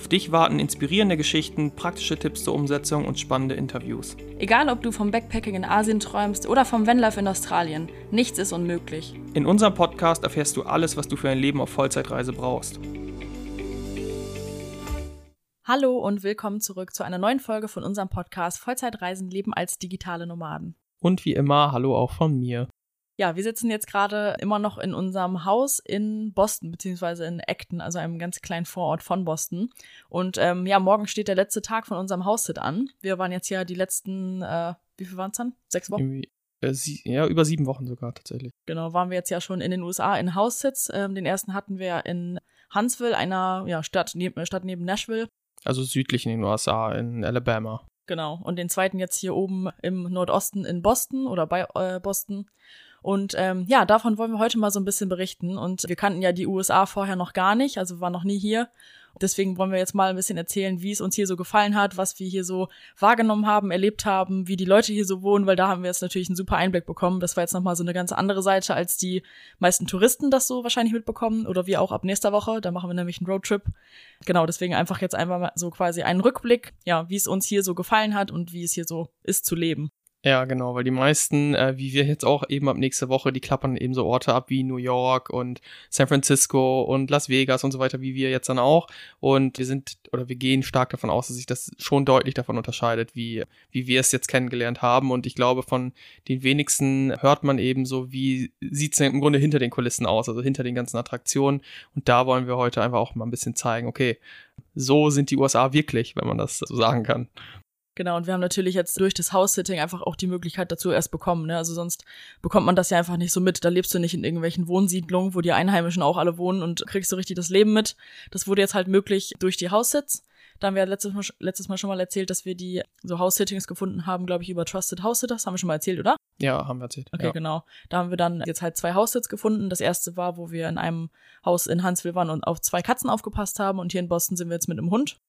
Auf dich warten inspirierende Geschichten, praktische Tipps zur Umsetzung und spannende Interviews. Egal, ob du vom Backpacking in Asien träumst oder vom Vanlife in Australien, nichts ist unmöglich. In unserem Podcast erfährst du alles, was du für ein Leben auf Vollzeitreise brauchst. Hallo und willkommen zurück zu einer neuen Folge von unserem Podcast Vollzeitreisen leben als digitale Nomaden. Und wie immer, hallo auch von mir. Ja, wir sitzen jetzt gerade immer noch in unserem Haus in Boston, beziehungsweise in Acton, also einem ganz kleinen Vorort von Boston. Und ähm, ja, morgen steht der letzte Tag von unserem Haussit an. Wir waren jetzt ja die letzten, äh, wie viel waren es dann? Sechs Wochen? Irgendwie, äh, ja, über sieben Wochen sogar tatsächlich. Genau, waren wir jetzt ja schon in den USA in Haussitz. Ähm, den ersten hatten wir in Huntsville, einer ja, Stadt, neben, Stadt neben Nashville. Also südlich in den USA, in Alabama. Genau. Und den zweiten jetzt hier oben im Nordosten in Boston oder bei äh, Boston. Und ähm, ja, davon wollen wir heute mal so ein bisschen berichten. Und wir kannten ja die USA vorher noch gar nicht, also wir waren noch nie hier. Deswegen wollen wir jetzt mal ein bisschen erzählen, wie es uns hier so gefallen hat, was wir hier so wahrgenommen haben, erlebt haben, wie die Leute hier so wohnen, weil da haben wir jetzt natürlich einen super Einblick bekommen. Das war jetzt nochmal so eine ganz andere Seite, als die meisten Touristen das so wahrscheinlich mitbekommen oder wir auch ab nächster Woche. Da machen wir nämlich einen Roadtrip. Genau, deswegen einfach jetzt einfach mal so quasi einen Rückblick, ja, wie es uns hier so gefallen hat und wie es hier so ist zu leben. Ja, genau, weil die meisten, äh, wie wir jetzt auch eben ab nächste Woche, die klappern eben so Orte ab wie New York und San Francisco und Las Vegas und so weiter, wie wir jetzt dann auch. Und wir sind oder wir gehen stark davon aus, dass sich das schon deutlich davon unterscheidet, wie, wie wir es jetzt kennengelernt haben. Und ich glaube, von den wenigsten hört man eben so, wie sieht es im Grunde hinter den Kulissen aus, also hinter den ganzen Attraktionen. Und da wollen wir heute einfach auch mal ein bisschen zeigen, okay, so sind die USA wirklich, wenn man das so sagen kann. Genau, und wir haben natürlich jetzt durch das House-Sitting einfach auch die Möglichkeit dazu erst bekommen. Ne? Also sonst bekommt man das ja einfach nicht so mit. Da lebst du nicht in irgendwelchen Wohnsiedlungen, wo die Einheimischen auch alle wohnen und kriegst so richtig das Leben mit. Das wurde jetzt halt möglich durch die House-Sits. Da haben wir letztes Mal, letztes Mal schon mal erzählt, dass wir die so House-Sittings gefunden haben, glaube ich, über Trusted House-Sitters. Haben wir schon mal erzählt, oder? Ja, haben wir erzählt. Okay, ja. genau. Da haben wir dann jetzt halt zwei House-Sits gefunden. Das erste war, wo wir in einem Haus in Huntsville waren und auf zwei Katzen aufgepasst haben. Und hier in Boston sind wir jetzt mit einem Hund.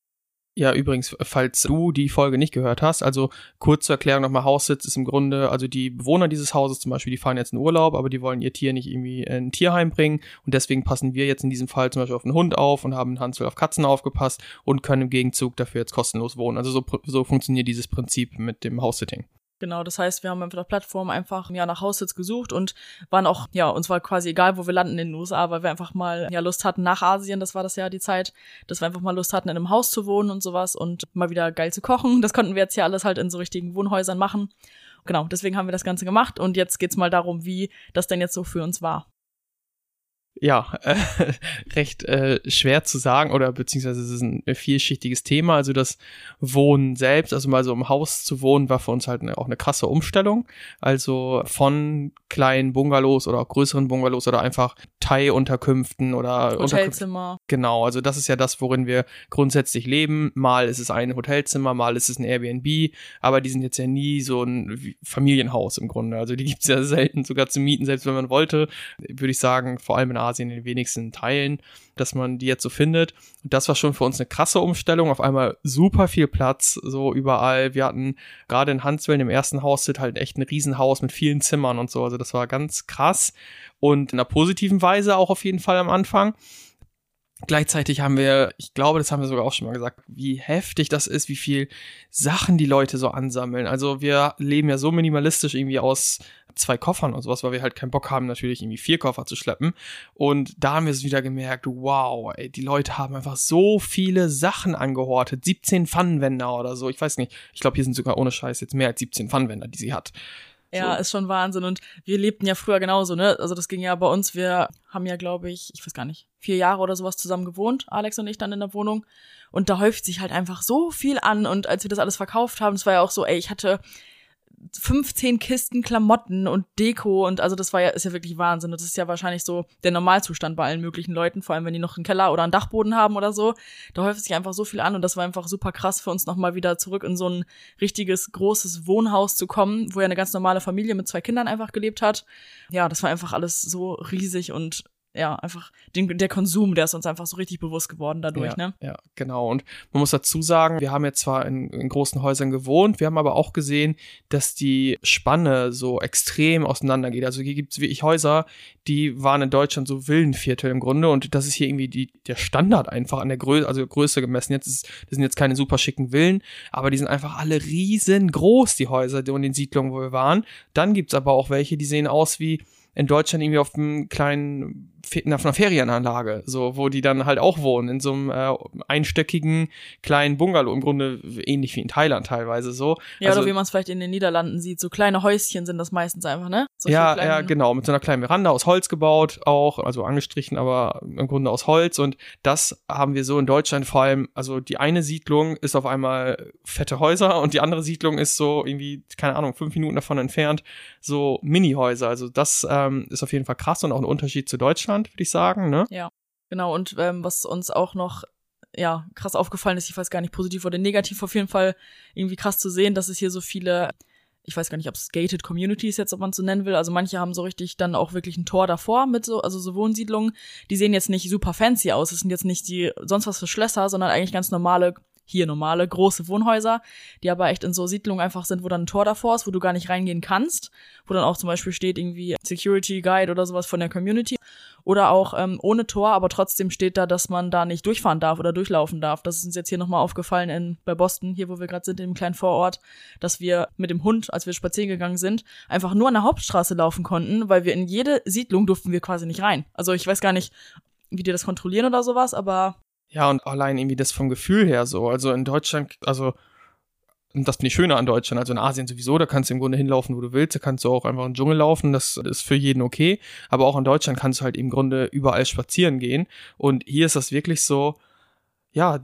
Ja, übrigens, falls du die Folge nicht gehört hast, also kurze Erklärung nochmal, Haussitz ist im Grunde, also die Bewohner dieses Hauses zum Beispiel, die fahren jetzt in Urlaub, aber die wollen ihr Tier nicht irgendwie in ein Tierheim bringen und deswegen passen wir jetzt in diesem Fall zum Beispiel auf einen Hund auf und haben in Hansel auf Katzen aufgepasst und können im Gegenzug dafür jetzt kostenlos wohnen. Also so, so funktioniert dieses Prinzip mit dem Haussitting. Genau, das heißt, wir haben auf der Plattform einfach ja nach Haussitz gesucht und waren auch, ja, uns war quasi egal, wo wir landen in den USA, weil wir einfach mal ja Lust hatten nach Asien, das war das ja die Zeit, dass wir einfach mal Lust hatten, in einem Haus zu wohnen und sowas und mal wieder geil zu kochen. Das konnten wir jetzt ja alles halt in so richtigen Wohnhäusern machen. Genau, deswegen haben wir das Ganze gemacht und jetzt geht's mal darum, wie das denn jetzt so für uns war ja, äh, recht äh, schwer zu sagen oder beziehungsweise es ist ein vielschichtiges Thema. Also das Wohnen selbst, also mal so im Haus zu wohnen, war für uns halt auch eine krasse Umstellung. Also von kleinen Bungalows oder auch größeren Bungalows oder einfach Thai-Unterkünften oder Hotelzimmer. Genau, also das ist ja das, worin wir grundsätzlich leben. Mal ist es ein Hotelzimmer, mal ist es ein Airbnb, aber die sind jetzt ja nie so ein Familienhaus im Grunde. Also die gibt's ja selten sogar zu mieten, selbst wenn man wollte. Würde ich sagen, vor allem in Asien in den wenigsten Teilen, dass man die jetzt so findet. Und das war schon für uns eine krasse Umstellung. Auf einmal super viel Platz, so überall. Wir hatten gerade in Huntsville im ersten Haus halt echt ein Riesenhaus mit vielen Zimmern und so. Also das war ganz krass und in einer positiven Weise auch auf jeden Fall am Anfang. Gleichzeitig haben wir, ich glaube, das haben wir sogar auch schon mal gesagt, wie heftig das ist, wie viel Sachen die Leute so ansammeln. Also wir leben ja so minimalistisch irgendwie aus zwei Koffern und sowas, weil wir halt keinen Bock haben, natürlich irgendwie vier Koffer zu schleppen. Und da haben wir es wieder gemerkt, wow, ey, die Leute haben einfach so viele Sachen angehortet. 17 Pfannenwender oder so. Ich weiß nicht. Ich glaube, hier sind sogar ohne Scheiß jetzt mehr als 17 Pfannenwender, die sie hat. Ja, so. ist schon Wahnsinn. Und wir lebten ja früher genauso, ne? Also das ging ja bei uns, wir haben ja, glaube ich, ich weiß gar nicht, vier Jahre oder sowas zusammen gewohnt, Alex und ich dann in der Wohnung. Und da häuft sich halt einfach so viel an. Und als wir das alles verkauft haben, es war ja auch so, ey, ich hatte 15 Kisten Klamotten und Deko und also das war ja, ist ja wirklich Wahnsinn. Das ist ja wahrscheinlich so der Normalzustand bei allen möglichen Leuten, vor allem wenn die noch einen Keller oder einen Dachboden haben oder so. Da häuft sich einfach so viel an und das war einfach super krass für uns nochmal wieder zurück in so ein richtiges, großes Wohnhaus zu kommen, wo ja eine ganz normale Familie mit zwei Kindern einfach gelebt hat. Ja, das war einfach alles so riesig und ja, einfach den, der Konsum, der ist uns einfach so richtig bewusst geworden dadurch, ja, ne? Ja, genau. Und man muss dazu sagen, wir haben jetzt zwar in, in, großen Häusern gewohnt, wir haben aber auch gesehen, dass die Spanne so extrem auseinandergeht. Also hier gibt es wirklich Häuser, die waren in Deutschland so Villenviertel im Grunde und das ist hier irgendwie die, der Standard einfach an der Größe, also Größe gemessen. Jetzt ist, das sind jetzt keine super schicken Villen, aber die sind einfach alle riesengroß, die Häuser und den Siedlungen, wo wir waren. Dann gibt's aber auch welche, die sehen aus wie in Deutschland irgendwie auf einem kleinen auf einer Ferienanlage, so, wo die dann halt auch wohnen, in so einem äh, einstöckigen kleinen Bungalow, im Grunde ähnlich wie in Thailand teilweise so. Ja, also, oder wie man es vielleicht in den Niederlanden sieht, so kleine Häuschen sind das meistens einfach, ne? So ja, ja, genau, mit so einer kleinen Veranda aus Holz gebaut, auch, also angestrichen, aber im Grunde aus Holz und das haben wir so in Deutschland vor allem, also die eine Siedlung ist auf einmal fette Häuser und die andere Siedlung ist so irgendwie, keine Ahnung, fünf Minuten davon entfernt, so Mini-Häuser, also das ähm, ist auf jeden Fall krass und auch ein Unterschied zu Deutschland. Deutschland, würde ich sagen, ne? Ja, genau. Und ähm, was uns auch noch ja krass aufgefallen ist, ich weiß gar nicht positiv oder negativ, auf jeden Fall irgendwie krass zu sehen, dass es hier so viele ich weiß gar nicht, ob es gated Communities jetzt, ob man es so nennen will. Also manche haben so richtig dann auch wirklich ein Tor davor mit so, also so Wohnsiedlungen. Die sehen jetzt nicht super fancy aus. Es sind jetzt nicht die sonst was für Schlösser, sondern eigentlich ganz normale hier normale große Wohnhäuser, die aber echt in so Siedlungen einfach sind, wo dann ein Tor davor ist, wo du gar nicht reingehen kannst, wo dann auch zum Beispiel steht irgendwie Security Guide oder sowas von der Community oder auch ähm, ohne Tor, aber trotzdem steht da, dass man da nicht durchfahren darf oder durchlaufen darf. Das ist uns jetzt hier nochmal aufgefallen in bei Boston, hier wo wir gerade sind, in dem kleinen Vorort, dass wir mit dem Hund, als wir spazieren gegangen sind, einfach nur an der Hauptstraße laufen konnten, weil wir in jede Siedlung durften wir quasi nicht rein. Also ich weiß gar nicht, wie die das kontrollieren oder sowas, aber ja, und allein irgendwie das vom Gefühl her so. Also in Deutschland, also das finde ich schöner an Deutschland. Also in Asien sowieso, da kannst du im Grunde hinlaufen, wo du willst. Da kannst du auch einfach in den Dschungel laufen. Das ist für jeden okay. Aber auch in Deutschland kannst du halt im Grunde überall spazieren gehen. Und hier ist das wirklich so, ja,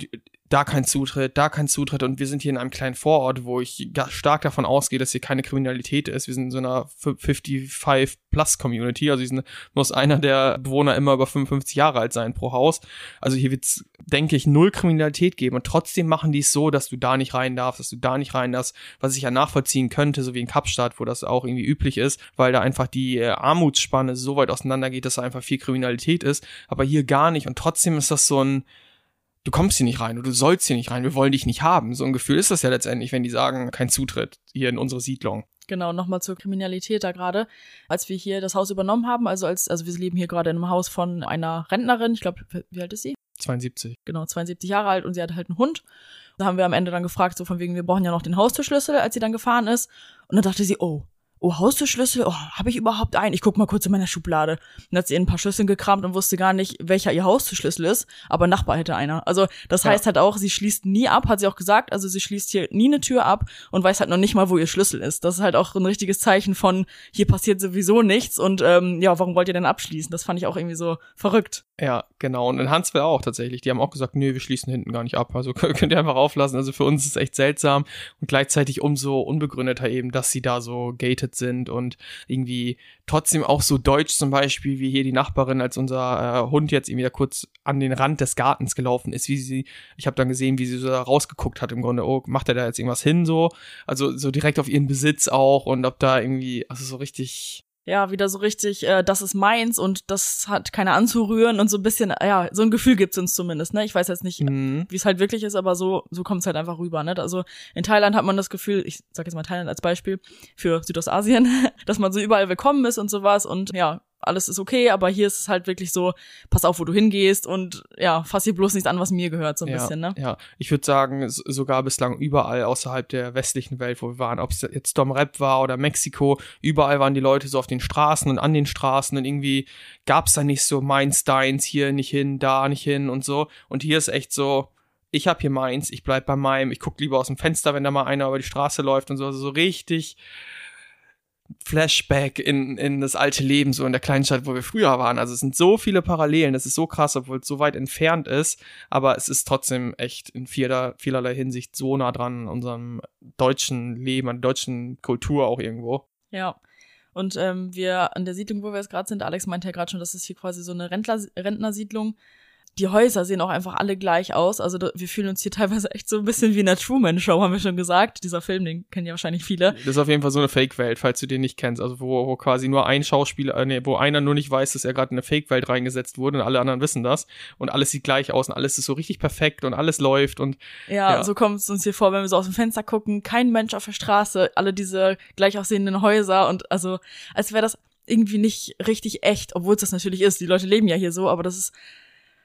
da kein Zutritt, da kein Zutritt und wir sind hier in einem kleinen Vorort, wo ich stark davon ausgehe, dass hier keine Kriminalität ist. Wir sind in so einer 55-Plus-Community, also sind, muss einer der Bewohner immer über 55 Jahre alt sein pro Haus. Also hier wird's, denke ich, null Kriminalität geben und trotzdem machen die es so, dass du da nicht rein darfst, dass du da nicht rein darfst, was ich ja nachvollziehen könnte, so wie in Kapstadt, wo das auch irgendwie üblich ist, weil da einfach die äh, Armutsspanne so weit auseinander geht, dass da einfach viel Kriminalität ist, aber hier gar nicht und trotzdem ist das so ein du kommst hier nicht rein oder du sollst hier nicht rein, wir wollen dich nicht haben. So ein Gefühl ist das ja letztendlich, wenn die sagen, kein Zutritt hier in unsere Siedlung. Genau, nochmal zur Kriminalität da gerade. Als wir hier das Haus übernommen haben, also als, also wir leben hier gerade in einem Haus von einer Rentnerin, ich glaube, wie alt ist sie? 72. Genau, 72 Jahre alt und sie hat halt einen Hund. Da haben wir am Ende dann gefragt, so von wegen, wir brauchen ja noch den Haustürschlüssel, als sie dann gefahren ist. Und dann dachte sie, oh, oh, Haustürschlüssel, oh, habe ich überhaupt einen? Ich guck mal kurz in meiner Schublade. Und dann hat sie in ein paar Schlüsseln gekramt und wusste gar nicht, welcher ihr Haustürschlüssel ist, aber Nachbar hätte einer. Also das ja. heißt halt auch, sie schließt nie ab, hat sie auch gesagt, also sie schließt hier nie eine Tür ab und weiß halt noch nicht mal, wo ihr Schlüssel ist. Das ist halt auch ein richtiges Zeichen von, hier passiert sowieso nichts und ähm, ja, warum wollt ihr denn abschließen? Das fand ich auch irgendwie so verrückt. Ja, genau. Und in Hanswell auch tatsächlich. Die haben auch gesagt, nee, wir schließen hinten gar nicht ab. Also könnt ihr einfach auflassen. Also für uns ist es echt seltsam und gleichzeitig umso unbegründeter eben, dass sie da so gated sind und irgendwie trotzdem auch so deutsch zum Beispiel, wie hier die Nachbarin, als unser äh, Hund jetzt irgendwie da kurz an den Rand des Gartens gelaufen ist, wie sie, ich habe dann gesehen, wie sie so da rausgeguckt hat im Grunde, oh, macht er da jetzt irgendwas hin so? Also so direkt auf ihren Besitz auch und ob da irgendwie, also so richtig ja, wieder so richtig, äh, das ist meins und das hat keiner anzurühren und so ein bisschen, ja, so ein Gefühl gibt's uns zumindest, ne? Ich weiß jetzt nicht, mhm. wie es halt wirklich ist, aber so, so kommt's halt einfach rüber, ne? Also in Thailand hat man das Gefühl, ich sag jetzt mal Thailand als Beispiel für Südostasien, dass man so überall willkommen ist und sowas und ja, alles ist okay, aber hier ist es halt wirklich so, pass auf, wo du hingehst und ja, fass hier bloß nichts an, was mir gehört, so ein ja, bisschen, ne? Ja, ich würde sagen, sogar bislang überall außerhalb der westlichen Welt, wo wir waren, ob es jetzt Dom Rep war oder Mexiko, überall waren die Leute so auf den Straßen und an den Straßen und irgendwie gab es da nicht so meins, deins, hier nicht hin, da nicht hin und so. Und hier ist echt so, ich hab hier meins, ich bleib bei meinem, ich guck lieber aus dem Fenster, wenn da mal einer über die Straße läuft und so, also so richtig Flashback in, in das alte Leben, so in der kleinen Stadt, wo wir früher waren. Also es sind so viele Parallelen, das ist so krass, obwohl es so weit entfernt ist, aber es ist trotzdem echt in vieler, vielerlei Hinsicht so nah dran an unserem deutschen Leben, an der deutschen Kultur auch irgendwo. Ja. Und ähm, wir an der Siedlung, wo wir jetzt gerade sind, Alex meinte ja gerade schon, das ist hier quasi so eine Rentler Rentnersiedlung die Häuser sehen auch einfach alle gleich aus. Also wir fühlen uns hier teilweise echt so ein bisschen wie in der Truman Show, haben wir schon gesagt. Dieser Film, den kennen ja wahrscheinlich viele. Das ist auf jeden Fall so eine Fake-Welt, falls du den nicht kennst. Also wo, wo quasi nur ein Schauspieler, äh, nee, wo einer nur nicht weiß, dass er gerade in eine Fake-Welt reingesetzt wurde und alle anderen wissen das. Und alles sieht gleich aus und alles ist so richtig perfekt und alles läuft und ja, ja. so kommt es uns hier vor, wenn wir so aus dem Fenster gucken, kein Mensch auf der Straße, alle diese gleich aussehenden Häuser und also als wäre das irgendwie nicht richtig echt, obwohl es das natürlich ist. Die Leute leben ja hier so, aber das ist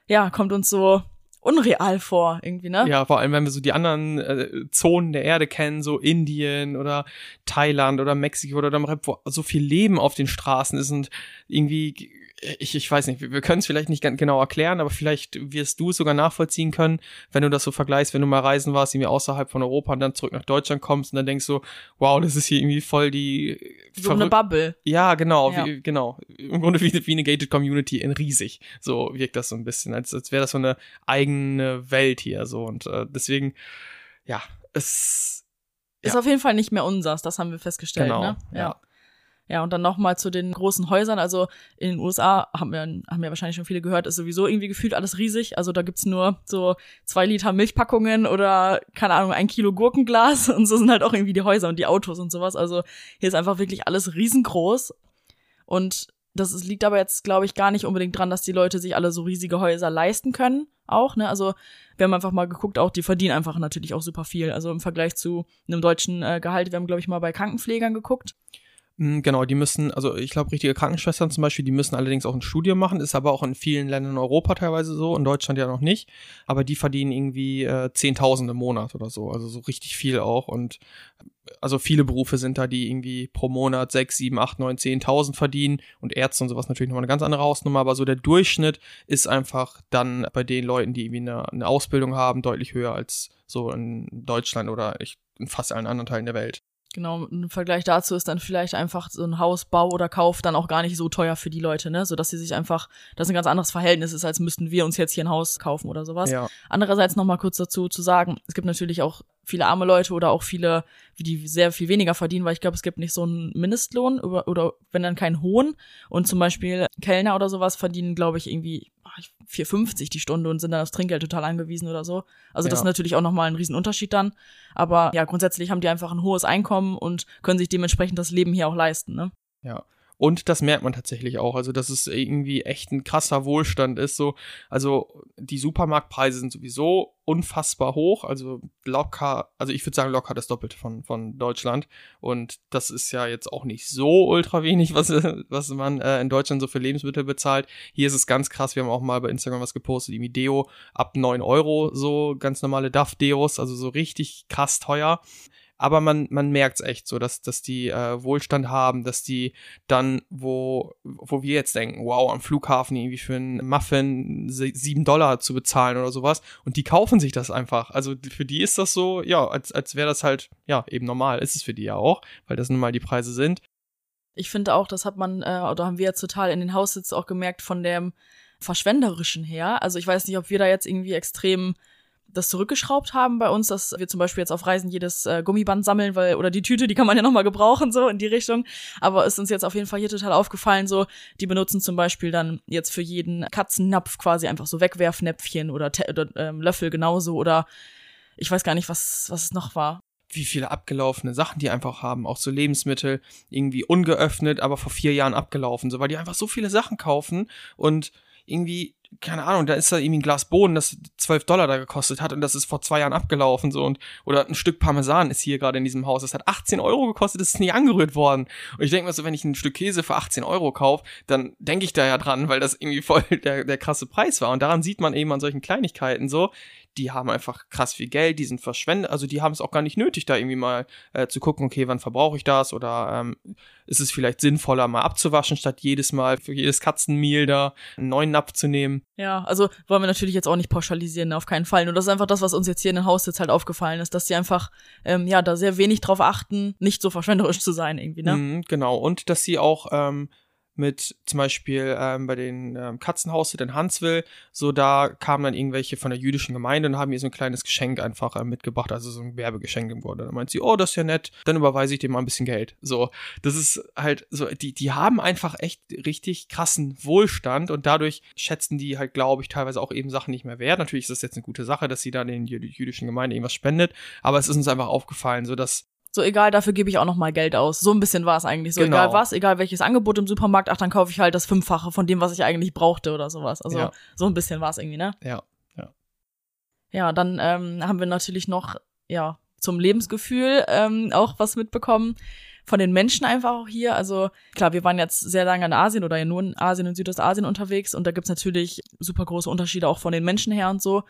ja, kommt uns so unreal vor, irgendwie, ne? Ja, vor allem, wenn wir so die anderen äh, Zonen der Erde kennen, so Indien oder Thailand oder Mexiko oder wo so viel Leben auf den Straßen ist und irgendwie ich, ich weiß nicht, wir, wir können es vielleicht nicht ganz genau erklären, aber vielleicht wirst du es sogar nachvollziehen können, wenn du das so vergleichst, wenn du mal reisen warst, irgendwie außerhalb von Europa und dann zurück nach Deutschland kommst und dann denkst du, wow, das ist hier irgendwie voll die so eine Bubble. Ja, genau, ja. Wie, genau. Im Grunde wie, wie eine gated Community in riesig. So wirkt das so ein bisschen, als, als wäre das so eine eigene Welt hier so und äh, deswegen, ja, es ist auf jeden Fall nicht mehr unsers, das haben wir festgestellt, genau, ne? ja. ja. Ja, und dann nochmal zu den großen Häusern. Also in den USA haben wir, haben ja wahrscheinlich schon viele gehört, ist sowieso irgendwie gefühlt alles riesig. Also da gibt's nur so zwei Liter Milchpackungen oder, keine Ahnung, ein Kilo Gurkenglas und so sind halt auch irgendwie die Häuser und die Autos und sowas. Also hier ist einfach wirklich alles riesengroß. Und das ist, liegt aber jetzt, glaube ich, gar nicht unbedingt dran, dass die Leute sich alle so riesige Häuser leisten können. Auch, ne? Also wir haben einfach mal geguckt, auch die verdienen einfach natürlich auch super viel. Also im Vergleich zu einem deutschen äh, Gehalt, wir haben, glaube ich, mal bei Krankenpflegern geguckt. Hm, genau, die müssen, also ich glaube, richtige Krankenschwestern zum Beispiel, die müssen allerdings auch ein Studium machen, ist aber auch in vielen Ländern in Europa teilweise so, in Deutschland ja noch nicht, aber die verdienen irgendwie äh, 10.000 im Monat oder so, also so richtig viel auch. Und also viele Berufe sind da, die irgendwie pro Monat 6, 7, 8, 9, 10.000 verdienen. Und Ärzte und sowas natürlich nochmal eine ganz andere Hausnummer, aber so der Durchschnitt ist einfach dann bei den Leuten, die irgendwie eine, eine Ausbildung haben, deutlich höher als so in Deutschland oder in fast allen anderen Teilen der Welt. Genau, im Vergleich dazu ist dann vielleicht einfach so ein Hausbau oder Kauf dann auch gar nicht so teuer für die Leute, ne? So dass sie sich einfach, das ein ganz anderes Verhältnis ist, als müssten wir uns jetzt hier ein Haus kaufen oder sowas. Ja. Andererseits nochmal kurz dazu zu sagen, es gibt natürlich auch viele arme Leute oder auch viele, die sehr viel weniger verdienen, weil ich glaube, es gibt nicht so einen Mindestlohn oder, oder wenn dann keinen hohen. Und zum Beispiel Kellner oder sowas verdienen, glaube ich, irgendwie 4,50 die Stunde und sind dann aufs Trinkgeld total angewiesen oder so. Also das ja. ist natürlich auch nochmal ein Riesenunterschied dann. Aber ja, grundsätzlich haben die einfach ein hohes Einkommen und können sich dementsprechend das Leben hier auch leisten, ne? Ja. Und das merkt man tatsächlich auch, also dass es irgendwie echt ein krasser Wohlstand ist. So, also die Supermarktpreise sind sowieso unfassbar hoch, also locker, also ich würde sagen locker das Doppelte von von Deutschland. Und das ist ja jetzt auch nicht so ultra wenig, was was man äh, in Deutschland so für Lebensmittel bezahlt. Hier ist es ganz krass. Wir haben auch mal bei Instagram was gepostet, irgendwie Deo ab neun Euro, so ganz normale Duff Deos, also so richtig krass teuer aber man, man merkt es echt so, dass, dass die äh, Wohlstand haben, dass die dann, wo, wo wir jetzt denken, wow, am Flughafen irgendwie für einen Muffin sieben Dollar zu bezahlen oder sowas und die kaufen sich das einfach. Also für die ist das so, ja, als, als wäre das halt, ja, eben normal, ist es für die ja auch, weil das nun mal die Preise sind. Ich finde auch, das hat man, äh, oder haben wir jetzt total in den Haussitz auch gemerkt von dem Verschwenderischen her. Also ich weiß nicht, ob wir da jetzt irgendwie extrem das zurückgeschraubt haben bei uns, dass wir zum Beispiel jetzt auf Reisen jedes äh, Gummiband sammeln, weil, oder die Tüte, die kann man ja nochmal gebrauchen, so in die Richtung. Aber ist uns jetzt auf jeden Fall hier total aufgefallen, so, die benutzen zum Beispiel dann jetzt für jeden Katzennapf quasi einfach so Wegwerfnäpfchen oder, oder ähm, Löffel genauso oder ich weiß gar nicht, was, was es noch war wie viele abgelaufene Sachen die einfach haben, auch so Lebensmittel, irgendwie ungeöffnet, aber vor vier Jahren abgelaufen, so weil die einfach so viele Sachen kaufen und irgendwie keine Ahnung, da ist da irgendwie ein Glas Bohnen, das 12 Dollar da gekostet hat und das ist vor zwei Jahren abgelaufen so und oder ein Stück Parmesan ist hier gerade in diesem Haus, das hat 18 Euro gekostet, das ist nie angerührt worden. Und ich denke mir so, wenn ich ein Stück Käse für 18 Euro kaufe, dann denke ich da ja dran, weil das irgendwie voll der, der krasse Preis war. Und daran sieht man eben an solchen Kleinigkeiten so, die haben einfach krass viel Geld, die sind verschwendet, also die haben es auch gar nicht nötig, da irgendwie mal äh, zu gucken, okay, wann verbrauche ich das oder ähm, ist es vielleicht sinnvoller, mal abzuwaschen, statt jedes Mal für jedes Katzenmehl da einen neuen Napf zu nehmen. Ja, also wollen wir natürlich jetzt auch nicht pauschalisieren, auf keinen Fall. Nur das ist einfach das, was uns jetzt hier in den Haus jetzt halt aufgefallen ist, dass die einfach, ähm, ja, da sehr wenig drauf achten, nicht so verschwenderisch zu sein irgendwie, ne? Mhm, genau, und dass sie auch ähm, mit zum Beispiel ähm, bei den ähm, Katzenhaus in Hansville, so da kamen dann irgendwelche von der jüdischen Gemeinde und haben ihr so ein kleines Geschenk einfach äh, mitgebracht, also so ein Werbegeschenk im Grunde. Dann meint sie, oh, das ist ja nett, dann überweise ich dir mal ein bisschen Geld. So, das ist halt so, die, die haben einfach echt richtig krassen Wohlstand und dadurch schätzen die halt, glaube ich, teilweise auch eben Sachen nicht mehr wert. Natürlich ist das jetzt eine gute Sache, dass sie da den jüdischen Gemeinde irgendwas spendet, aber es ist uns einfach aufgefallen, so dass so egal, dafür gebe ich auch noch mal Geld aus. So ein bisschen war es eigentlich so. Genau. Egal was, egal welches Angebot im Supermarkt, ach, dann kaufe ich halt das Fünffache von dem, was ich eigentlich brauchte oder sowas. Also ja. so ein bisschen war es irgendwie, ne? Ja, ja. Ja, dann ähm, haben wir natürlich noch, ja, zum Lebensgefühl ähm, auch was mitbekommen von den Menschen einfach auch hier. Also klar, wir waren jetzt sehr lange in Asien oder ja nur in Asien und Südostasien unterwegs und da gibt's natürlich super große Unterschiede auch von den Menschen her und so.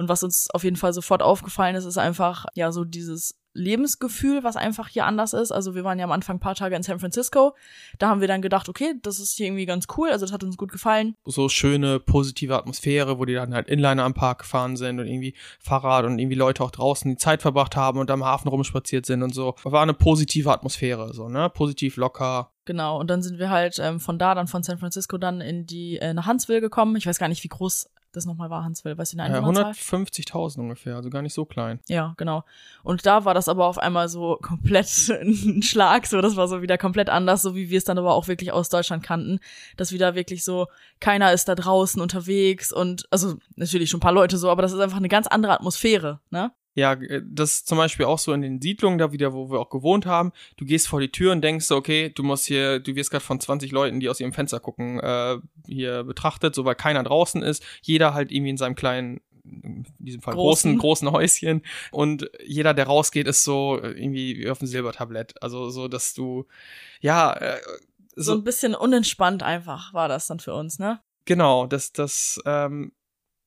Und was uns auf jeden Fall sofort aufgefallen ist, ist einfach ja so dieses Lebensgefühl, was einfach hier anders ist. Also wir waren ja am Anfang ein paar Tage in San Francisco. Da haben wir dann gedacht, okay, das ist hier irgendwie ganz cool. Also das hat uns gut gefallen. So schöne, positive Atmosphäre, wo die dann halt Inliner am Park gefahren sind und irgendwie Fahrrad und irgendwie Leute auch draußen die Zeit verbracht haben und am Hafen rumspaziert sind und so. War eine positive Atmosphäre, so, ne? Positiv, locker. Genau, und dann sind wir halt ähm, von da dann von San Francisco dann in die äh, nach Huntsville gekommen. Ich weiß gar nicht, wie groß das nochmal war, Hansville, weißt du die Einwohnerzahl? Ja, 150.000 ungefähr, also gar nicht so klein. Ja, genau. Und da war das aber auf einmal so komplett ein Schlag, so das war so wieder komplett anders, so wie wir es dann aber auch wirklich aus Deutschland kannten, dass wieder wirklich so keiner ist da draußen unterwegs und also natürlich schon ein paar Leute so, aber das ist einfach eine ganz andere Atmosphäre, ne? Ja, äh, das ist zum Beispiel auch so in den Siedlungen, da wieder, wo wir auch gewohnt haben. Du gehst vor die Tür und denkst, so, okay, du musst hier, du wirst gerade von 20 Leuten, die aus ihrem Fenster gucken, äh, hier betrachtet, so weil keiner draußen ist. Jeder halt irgendwie in seinem kleinen in diesem Fall großen, großen, großen Häuschen. Und jeder, der rausgeht, ist so irgendwie wie auf dem Silbertablett. Also so, dass du, ja, äh, so, so ein bisschen unentspannt einfach war das dann für uns, ne? Genau, das, das, ähm,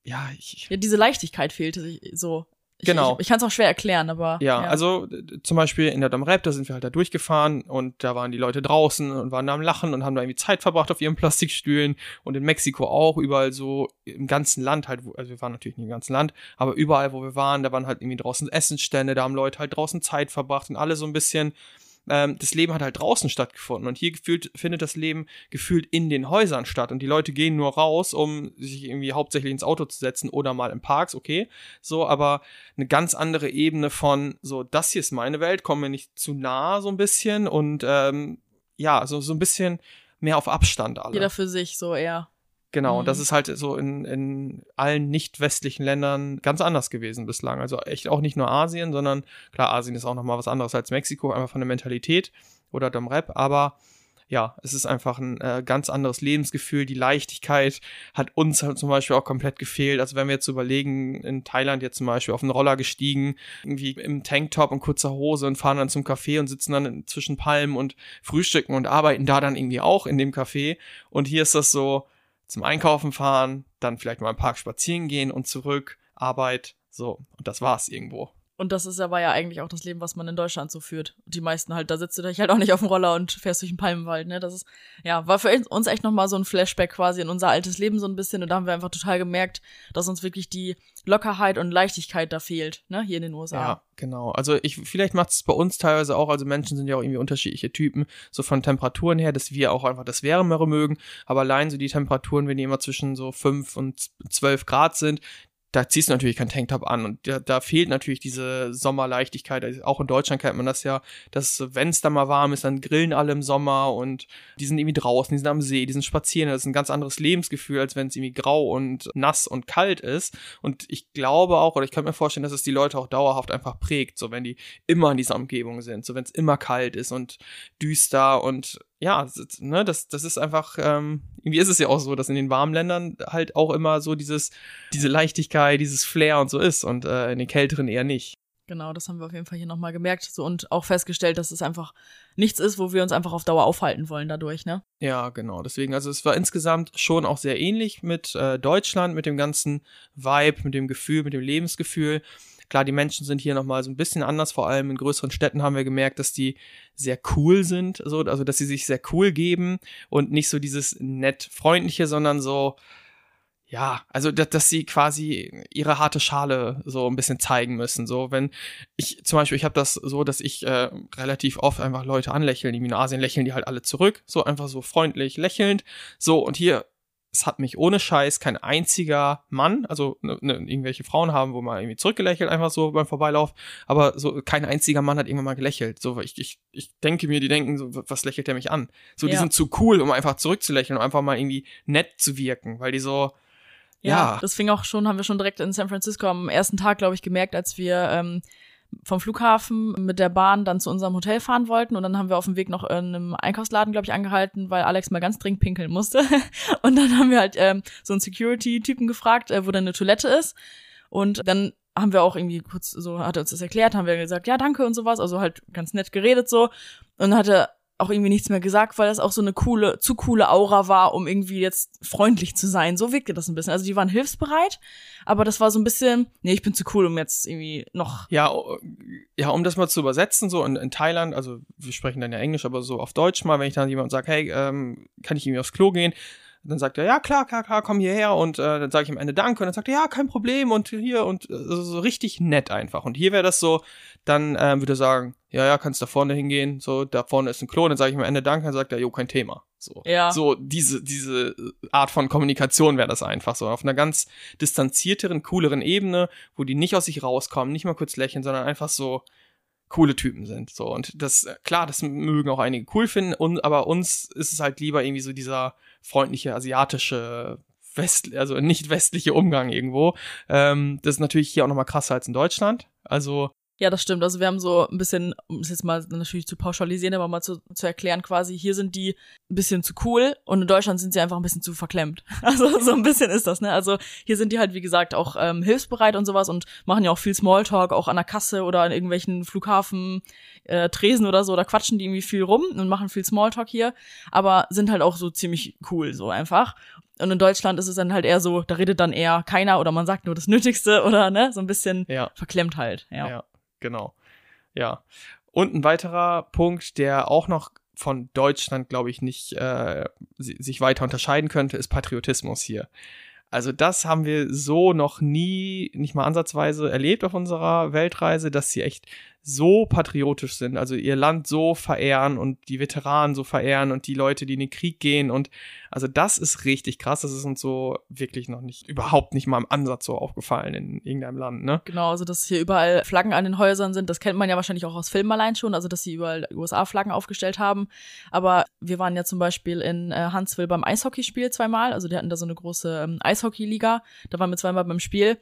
ja, ich. Ja, diese Leichtigkeit fehlte so. Ich, genau. Ich, ich kann es auch schwer erklären, aber. Ja, ja. also zum Beispiel in der Domrep, da sind wir halt da durchgefahren und da waren die Leute draußen und waren da am Lachen und haben da irgendwie Zeit verbracht auf ihren Plastikstühlen und in Mexiko auch, überall so im ganzen Land halt, also wir waren natürlich nicht im ganzen Land, aber überall, wo wir waren, da waren halt irgendwie draußen Essensstände, da haben Leute halt draußen Zeit verbracht und alle so ein bisschen ähm, das Leben hat halt draußen stattgefunden und hier gefühlt findet das Leben gefühlt in den Häusern statt und die Leute gehen nur raus, um sich irgendwie hauptsächlich ins Auto zu setzen oder mal in Parks, okay, so, aber eine ganz andere Ebene von so, das hier ist meine Welt, kommen mir nicht zu nah so ein bisschen und ähm, ja, so, so ein bisschen mehr auf Abstand alle. Jeder für sich so eher. Genau, mhm. das ist halt so in, in allen nicht westlichen Ländern ganz anders gewesen bislang. Also echt auch nicht nur Asien, sondern klar, Asien ist auch nochmal was anderes als Mexiko, einfach von der Mentalität oder dem Rap, aber ja, es ist einfach ein äh, ganz anderes Lebensgefühl. Die Leichtigkeit hat uns halt zum Beispiel auch komplett gefehlt. Also wenn wir jetzt überlegen, in Thailand jetzt zum Beispiel auf einen Roller gestiegen, irgendwie im Tanktop und kurzer Hose und fahren dann zum Café und sitzen dann zwischen Palmen und frühstücken und arbeiten da dann irgendwie auch in dem Café. Und hier ist das so, zum Einkaufen fahren, dann vielleicht mal im Park spazieren gehen und zurück, Arbeit, so. Und das war's irgendwo. Und das ist aber ja eigentlich auch das Leben, was man in Deutschland so führt. Die meisten halt, da sitzt du dich halt auch nicht auf dem Roller und fährst durch den Palmenwald, ne? Das ist, ja, war für uns echt nochmal so ein Flashback quasi in unser altes Leben so ein bisschen. Und da haben wir einfach total gemerkt, dass uns wirklich die Lockerheit und Leichtigkeit da fehlt, ne? Hier in den USA. Ja, genau. Also ich, vielleicht macht es bei uns teilweise auch, also Menschen sind ja auch irgendwie unterschiedliche Typen, so von Temperaturen her, dass wir auch einfach das Wärmere mögen. Aber allein so die Temperaturen, wenn die immer zwischen so fünf und zwölf Grad sind, da ziehst du natürlich kein Tanktop an und da, da fehlt natürlich diese Sommerleichtigkeit. Also auch in Deutschland kennt man das ja, dass wenn es da mal warm ist, dann grillen alle im Sommer und die sind irgendwie draußen, die sind am See, die sind spazieren. Das ist ein ganz anderes Lebensgefühl, als wenn es irgendwie grau und nass und kalt ist. Und ich glaube auch, oder ich kann mir vorstellen, dass es die Leute auch dauerhaft einfach prägt, so wenn die immer in dieser Umgebung sind, so wenn es immer kalt ist und düster und ja, ne, das, das ist einfach, ähm, irgendwie ist es ja auch so, dass in den warmen Ländern halt auch immer so dieses, diese Leichtigkeit, dieses Flair und so ist und äh, in den kälteren eher nicht. Genau, das haben wir auf jeden Fall hier nochmal gemerkt so, und auch festgestellt, dass es einfach nichts ist, wo wir uns einfach auf Dauer aufhalten wollen dadurch, ne? Ja, genau. Deswegen, also es war insgesamt schon auch sehr ähnlich mit äh, Deutschland, mit dem ganzen Vibe, mit dem Gefühl, mit dem Lebensgefühl. Klar, die Menschen sind hier nochmal so ein bisschen anders, vor allem in größeren Städten haben wir gemerkt, dass die sehr cool sind, so, also dass sie sich sehr cool geben und nicht so dieses nett freundliche, sondern so, ja, also dass, dass sie quasi ihre harte Schale so ein bisschen zeigen müssen. So, wenn ich zum Beispiel, ich habe das so, dass ich äh, relativ oft einfach Leute anlächeln, die in Asien lächeln die halt alle zurück, so einfach so freundlich lächelnd. So, und hier, es hat mich ohne Scheiß kein einziger Mann, also ne, ne, irgendwelche Frauen haben, wo man irgendwie zurückgelächelt, einfach so beim Vorbeilauf, aber so kein einziger Mann hat irgendwann mal gelächelt. So, ich, ich, ich denke mir, die denken so, was lächelt der mich an? So, die Ja. sind zu cool, um einfach zurückzulächeln, um einfach mal irgendwie nett zu wirken, weil die so, ja. Das fing auch schon, haben wir schon direkt in San Francisco am ersten Tag, glaube ich, gemerkt, als wir ähm, vom Flughafen mit der Bahn dann zu unserem Hotel fahren wollten und dann haben wir auf dem Weg noch in einem Einkaufsladen, glaube ich, angehalten, weil Alex mal ganz dringend pinkeln musste. und dann haben wir halt ähm, so einen Security-Typen gefragt, äh, wo denn eine Toilette ist. Und dann haben wir auch irgendwie kurz so, hat er uns das erklärt, haben wir gesagt, ja, danke und sowas, also halt ganz nett geredet so. Und dann hat er auch irgendwie nichts mehr gesagt, weil das auch so eine coole, zu coole Aura war, um irgendwie jetzt freundlich zu sein. So wirkte das ein bisschen. Also die waren hilfsbereit, aber das war so ein bisschen, nee, ich bin zu cool, um jetzt irgendwie noch. Ja, ja, um das mal zu übersetzen, so in, in Thailand, also wir sprechen dann ja Englisch, aber so auf Deutsch mal, wenn ich dann jemand sage, hey, ähm, kann ich irgendwie aufs Klo gehen? Dann sagt er, ja, klar, klar, klar, komm hierher und äh, dann sage ich am Ende Danke und dann sagt er, ja, kein Problem und hier und äh, so, richtig nett einfach. Und hier wäre das so, dann ähm, würde er sagen, ja, ja, kannst da vorne hingehen, so, da vorne ist ein Klo, dann sage ich am Ende Danke, dann sagt er, jo, kein Thema. So, Ja. so diese, diese Art von Kommunikation wäre das einfach so, auf einer ganz distanzierteren, cooleren Ebene, wo die nicht aus sich rauskommen, nicht mal kurz lächeln, sondern einfach so, coole Typen sind. So, und das, äh, klar, das mögen auch einige cool finden, und, aber uns ist es halt lieber irgendwie so dieser freundliche, asiatische, West, also nicht westliche Umgang irgendwo. Ähm, das ist natürlich hier auch nochmal krasser als in Deutschland. Also, Ja, das stimmt. Also wir haben so ein bisschen, um es jetzt mal natürlich zu pauschalisieren, aber mal zu, zu erklären quasi, hier sind die ein bisschen zu cool und in Deutschland sind sie einfach ein bisschen zu verklemmt. Also so ein bisschen ist das, ne? Also hier sind die halt, wie gesagt, auch ähm, hilfsbereit und sowas und machen ja auch viel Smalltalk, auch an der Kasse oder an irgendwelchen Flughafen, äh, Tresen oder so, da quatschen die irgendwie viel rum und machen viel Smalltalk hier, aber sind halt auch so ziemlich cool, so einfach. Und in Deutschland ist es dann halt eher so, da redet dann eher keiner oder man sagt nur das Nötigste oder ne, so ein bisschen ja. verklemmt halt, ja. Ja, genau. Ja. Und ein weiterer Punkt, der auch noch von Deutschland, glaube ich, nicht äh, si- sich weiter unterscheiden könnte, ist Patriotismus hier. Also das haben wir so noch nie, nicht mal ansatzweise erlebt auf unserer Weltreise, dass sie echt so patriotisch sind, also ihr Land so verehren und die Veteranen so verehren und die Leute, die in den Krieg gehen und also das ist richtig krass, das ist uns so wirklich noch nicht, überhaupt nicht mal im Ansatz so aufgefallen in irgendeinem Land, ne? Genau, also dass hier überall Flaggen an den Häusern sind, das kennt man ja wahrscheinlich auch aus Filmen allein schon, also dass sie überall USA-Flaggen aufgestellt haben. Aber wir waren ja zum Beispiel in äh, Huntsville beim Eishockeyspiel zweimal, also die hatten da so eine große ähm, Eishockey-Liga, da waren wir zweimal beim Spiel.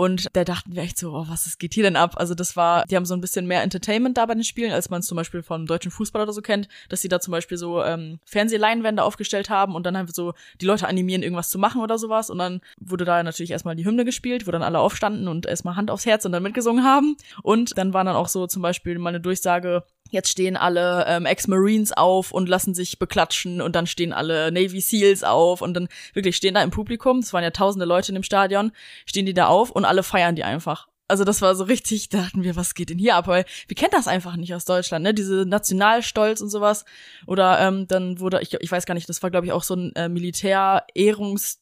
Und da dachten wir echt so, oh, was geht hier denn ab? Also das war, die haben so ein bisschen mehr Entertainment da bei den Spielen, als man es zum Beispiel vom deutschen Fußball oder so kennt, dass sie da zum Beispiel so ähm, Fernsehleinwände aufgestellt haben und dann haben wir so die Leute animieren, irgendwas zu machen oder sowas. Und dann wurde da natürlich erstmal die Hymne gespielt, wo dann alle aufstanden und erstmal Hand aufs Herz und dann mitgesungen haben. Und dann war dann auch so zum Beispiel mal eine Durchsage, Jetzt stehen alle ähm, Ex-Marines auf und lassen sich beklatschen und dann stehen alle Navy Seals auf und dann wirklich stehen da im Publikum, es waren ja tausende Leute in dem Stadion, stehen die da auf und alle feiern die einfach. Also das war so richtig, da dachten wir, was geht denn hier ab? Weil wir kennen das einfach nicht aus Deutschland, ne? Diese Nationalstolz und sowas. Oder ähm, dann wurde, ich, ich weiß gar nicht, das war glaube ich auch so ein äh,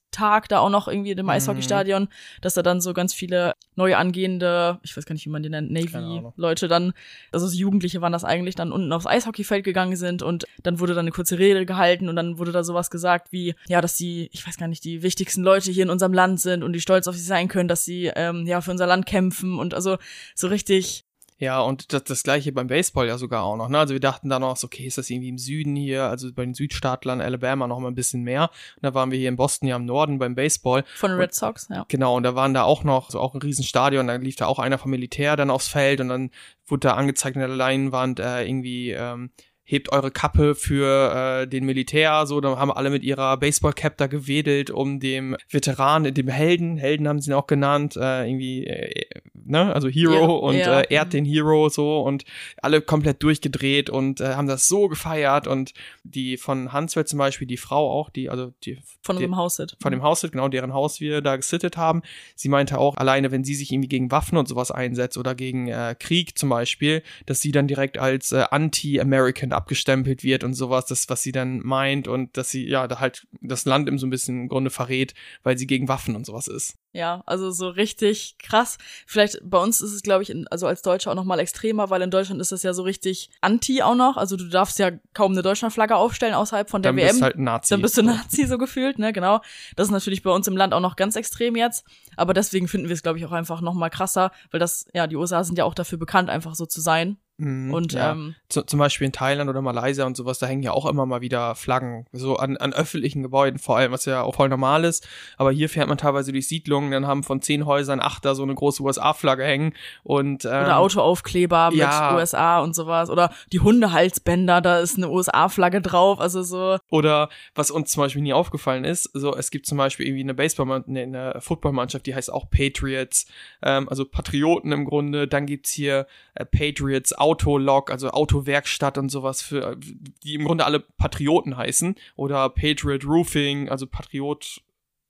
Militär-Ehrungstag da auch noch irgendwie in dem Mhm. Eishockeystadion, dass da dann so ganz viele neu angehende, ich weiß gar nicht, wie man die nennt. Navy-Leute dann, also so Jugendliche waren das eigentlich, dann unten aufs Eishockeyfeld gegangen sind und dann wurde da eine kurze Rede gehalten und dann wurde da sowas gesagt wie, ja, dass die, ich weiß gar nicht, die wichtigsten Leute hier in unserem Land sind und die stolz auf sich sein können, dass sie ähm, ja für unser Land kämpfen und also so richtig, Ja, und das, das gleiche beim Baseball ja sogar auch noch. Ne? Also wir dachten dann noch, so, okay, ist das irgendwie im Süden hier, also bei den Südstaatlern, Alabama noch mal ein bisschen mehr. Und da waren wir hier in Boston ja im Norden beim Baseball. von den Red Sox, ja. Genau, und da waren da auch noch, so auch ein Riesenstadion, da lief da auch einer vom Militär dann aufs Feld und dann wurde da angezeigt in der Leinwand äh, irgendwie, ähm, hebt eure Kappe für äh, den Militär, so, dann haben alle mit ihrer Baseballcap da gewedelt, um dem Veteran, dem Helden, Helden haben sie ihn auch genannt, äh, irgendwie, äh, ne, also Hero Ja, und ja. Äh, ehrt den Hero so und alle komplett durchgedreht und äh, haben das so gefeiert und die von Hansfeld zum Beispiel, die Frau auch, die, also die Von die, unserem Haussit. von dem Haus, genau, deren Haus wir da gesittet haben. Sie meinte auch, alleine wenn sie sich irgendwie gegen Waffen und sowas einsetzt oder gegen äh, Krieg zum Beispiel, dass sie dann direkt als äh, Anti-American abgestempelt wird und sowas, das, was sie dann meint und dass sie ja da halt das Land im so ein bisschen im Grunde verrät, weil sie gegen Waffen und sowas ist. Ja, also so richtig krass. Vielleicht bei uns ist es, glaube ich, in, also als Deutscher auch noch mal extremer, weil in Deutschland ist das ja so richtig anti auch noch. Also du darfst ja kaum eine Deutschlandflagge aufstellen außerhalb von der Dann WM. bist du halt ein Nazi. Dann bist du Nazi so gefühlt, ne, genau. Das ist natürlich bei uns im Land auch noch ganz extrem jetzt. Aber deswegen finden wir es, glaube ich, auch einfach noch mal krasser, weil das, ja, die USA sind ja auch dafür bekannt, einfach so zu sein. Mhm, Und ja. ähm, Zu, zum Beispiel in Thailand oder Malaysia und sowas, da hängen ja auch immer mal wieder Flaggen, so an, an öffentlichen Gebäuden vor allem, was ja auch voll normal ist. Aber hier fährt man teilweise durch Siedlungen, dann haben von zehn Häusern acht da so eine große USA-Flagge hängen und ähm, oder Autoaufkleber mit ja. USA und sowas. Oder die Hundehalsbänder, da ist eine USA-Flagge drauf. Also so, Oder was uns zum Beispiel nie aufgefallen ist, so es gibt zum Beispiel irgendwie eine Baseball, nee, eine Footballmannschaft, die heißt auch Patriots, ähm, also Patrioten im Grunde. Dann gibt's hier äh, Patriots Autolog, also Autowerkstatt und sowas für, die im Grunde alle Patrioten heißen. Oder Patriot Roofing, also Patriot.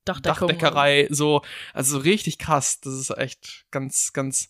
Dachdeckerei, so, also so richtig krass. Das ist echt ganz, ganz,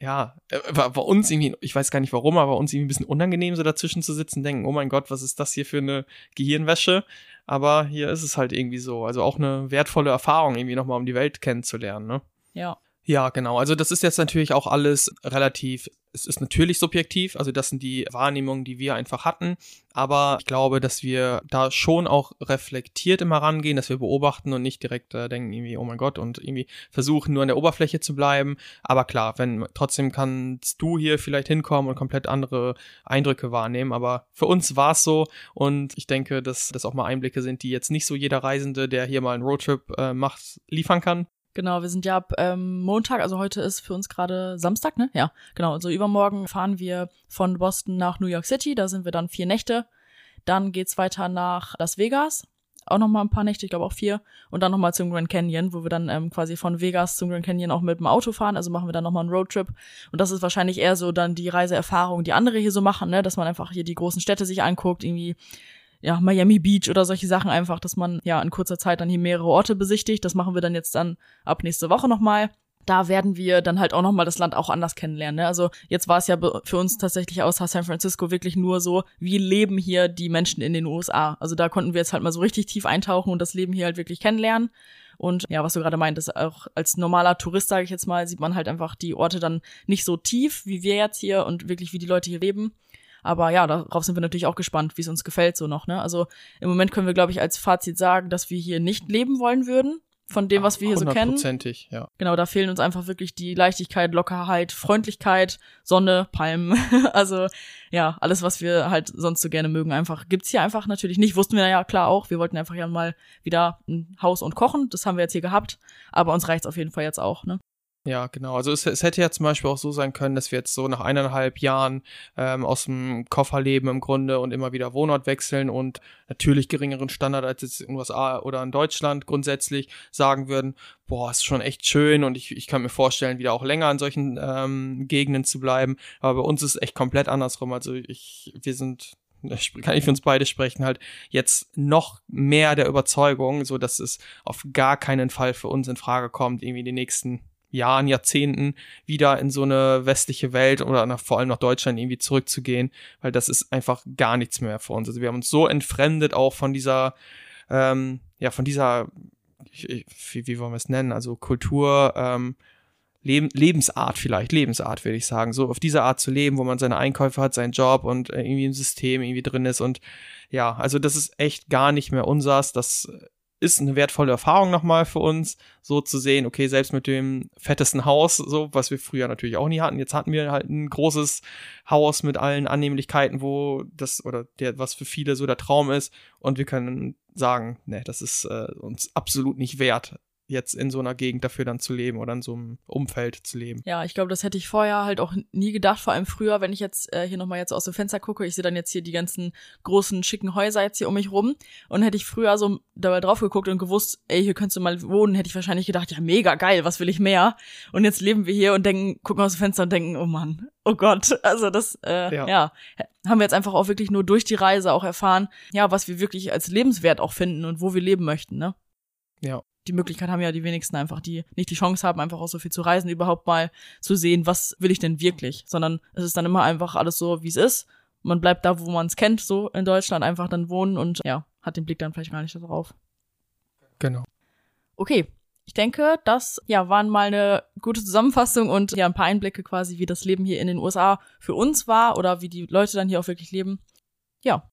ja, äh, war, war uns irgendwie, ich weiß gar nicht warum, aber uns irgendwie ein bisschen unangenehm, so dazwischen zu sitzen, denken, oh mein Gott, was ist das hier für eine Gehirnwäsche? Aber hier ist es halt irgendwie so. Also auch eine wertvolle Erfahrung, irgendwie nochmal um die Welt kennenzulernen, ne? Ja. Ja, genau. Also das ist jetzt natürlich auch alles relativ, es ist natürlich subjektiv, also das sind die Wahrnehmungen, die wir einfach hatten, aber ich glaube, dass wir da schon auch reflektiert immer rangehen, dass wir beobachten und nicht direkt äh, denken irgendwie, oh mein Gott, und irgendwie versuchen nur an der Oberfläche zu bleiben. Aber klar, wenn trotzdem kannst du hier vielleicht hinkommen und komplett andere Eindrücke wahrnehmen, aber für uns war es so und ich denke, dass das auch mal Einblicke sind, die jetzt nicht so jeder Reisende, der hier mal einen Roadtrip äh, macht, liefern kann. Genau, wir sind ja ab ähm, Montag, also heute ist für uns gerade Samstag, ne? Ja, genau. Also übermorgen fahren wir von Boston nach New York City, da sind wir dann vier Nächte. Dann geht's weiter nach Las Vegas, auch nochmal ein paar Nächte, ich glaube auch vier. Und dann nochmal zum Grand Canyon, wo wir dann ähm, quasi von Vegas zum Grand Canyon auch mit dem Auto fahren. Also machen wir dann nochmal einen Roadtrip. Und das ist wahrscheinlich eher so dann die Reiseerfahrung, die andere hier so machen, ne? Dass man einfach hier die großen Städte sich anguckt, irgendwie ja, Miami Beach oder solche Sachen einfach, dass man ja in kurzer Zeit dann hier mehrere Orte besichtigt. Das machen wir dann jetzt dann ab nächste Woche nochmal. Da werden wir dann halt auch nochmal das Land auch anders kennenlernen. Ne? Also jetzt war es ja für uns tatsächlich außer San Francisco wirklich nur so, wie leben hier die Menschen in den USA. Also da konnten wir jetzt halt mal so richtig tief eintauchen und das Leben hier halt wirklich kennenlernen. Und ja, was du gerade meintest, auch als normaler Tourist, sage ich jetzt mal, sieht man halt einfach die Orte dann nicht so tief, wie wir jetzt hier und wirklich, wie die Leute hier leben. Aber ja, darauf sind wir natürlich auch gespannt, wie es uns gefällt so noch. Ne? Also im Moment können wir, glaube ich, als Fazit sagen, dass wir hier nicht leben wollen würden, von dem, was wir hier so kennen. Hundertprozentig, ja. Genau, da fehlen uns einfach wirklich die Leichtigkeit, Lockerheit, Freundlichkeit, Sonne, Palmen. also ja, alles, was wir halt sonst so gerne mögen, einfach gibt's hier einfach natürlich nicht. Wussten wir ja klar auch. Wir wollten einfach ja mal wieder ein Haus und kochen. Das haben wir jetzt hier gehabt. Aber uns reicht's auf jeden Fall jetzt auch. Ne? Ja, genau. Also es, es hätte ja zum Beispiel auch so sein können, dass wir jetzt so nach eineinhalb Jahren ähm, aus dem Koffer leben im Grunde und immer wieder Wohnort wechseln und natürlich geringeren Standard als jetzt in den USA oder in Deutschland grundsätzlich sagen würden, boah, ist schon echt schön und ich, ich kann mir vorstellen, wieder auch länger in solchen ähm, Gegenden zu bleiben. Aber bei uns ist es echt komplett andersrum. Also ich, wir sind kann ich für uns beide sprechen, halt jetzt noch mehr der Überzeugung, so dass es auf gar keinen Fall für uns in Frage kommt, irgendwie die nächsten Jahren, Jahrzehnten wieder in so eine westliche Welt oder nach, vor allem nach Deutschland irgendwie zurückzugehen, weil das ist einfach gar nichts mehr für uns. Also wir haben uns so entfremdet auch von dieser, ähm, ja, von dieser, ich, wie, wie wollen wir es nennen, also Kultur, ähm, Leben, Lebensart vielleicht, Lebensart würde ich sagen, so auf diese Art zu leben, wo man seine Einkäufe hat, seinen Job und äh, irgendwie im System irgendwie drin ist. Und ja, also das ist echt gar nicht mehr unsers, das ist eine wertvolle Erfahrung nochmal für uns, so zu sehen, okay, selbst mit dem fettesten Haus, so, was wir früher natürlich auch nie hatten, jetzt hatten wir halt ein großes Haus mit allen Annehmlichkeiten, wo das, oder der, was für viele so der Traum ist, und wir können sagen, ne, das ist äh, uns absolut nicht wert, jetzt in so einer Gegend dafür dann zu leben oder in so einem Umfeld zu leben. Ja, ich glaube, das hätte ich vorher halt auch nie gedacht, vor allem früher, wenn ich jetzt äh, hier nochmal jetzt aus dem Fenster gucke, ich sehe dann jetzt hier die ganzen großen, schicken Häuser jetzt hier um mich rum und hätte ich früher so dabei drauf geguckt und gewusst, ey, hier könntest du mal wohnen, hätte ich wahrscheinlich gedacht, ja, mega geil, was will ich mehr? Und jetzt leben wir hier und denken, gucken aus dem Fenster und denken, oh Mann, oh Gott, also das, äh, ja. ja, haben wir jetzt einfach auch wirklich nur durch die Reise auch erfahren, ja, was wir wirklich als lebenswert auch finden und wo wir leben möchten, ne? Ja, die Möglichkeit haben ja die wenigsten einfach, die nicht die Chance haben, einfach auch so viel zu reisen, überhaupt mal zu sehen, was will ich denn wirklich, sondern es ist dann immer einfach alles so, wie es ist. Man bleibt da, wo man es kennt, so in Deutschland einfach dann wohnen und ja, hat den Blick dann vielleicht gar nicht darauf. Genau. Okay. Ich denke, das ja waren mal eine gute Zusammenfassung und ja ein paar Einblicke quasi, wie das Leben hier in den USA für uns war oder wie die Leute dann hier auch wirklich leben. Ja,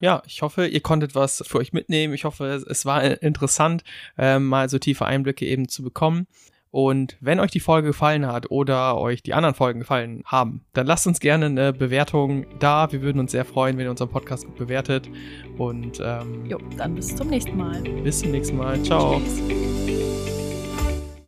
ja, ich hoffe, ihr konntet was für euch mitnehmen. Ich hoffe, es war interessant, äh, mal so tiefe Einblicke eben zu bekommen. Und wenn euch die Folge gefallen hat oder euch die anderen Folgen gefallen haben, dann lasst uns gerne eine Bewertung da. Wir würden uns sehr freuen, wenn ihr unseren Podcast gut bewertet. Und ähm, jo, dann bis zum nächsten Mal. Bis zum nächsten Mal. Ciao. Tschüss.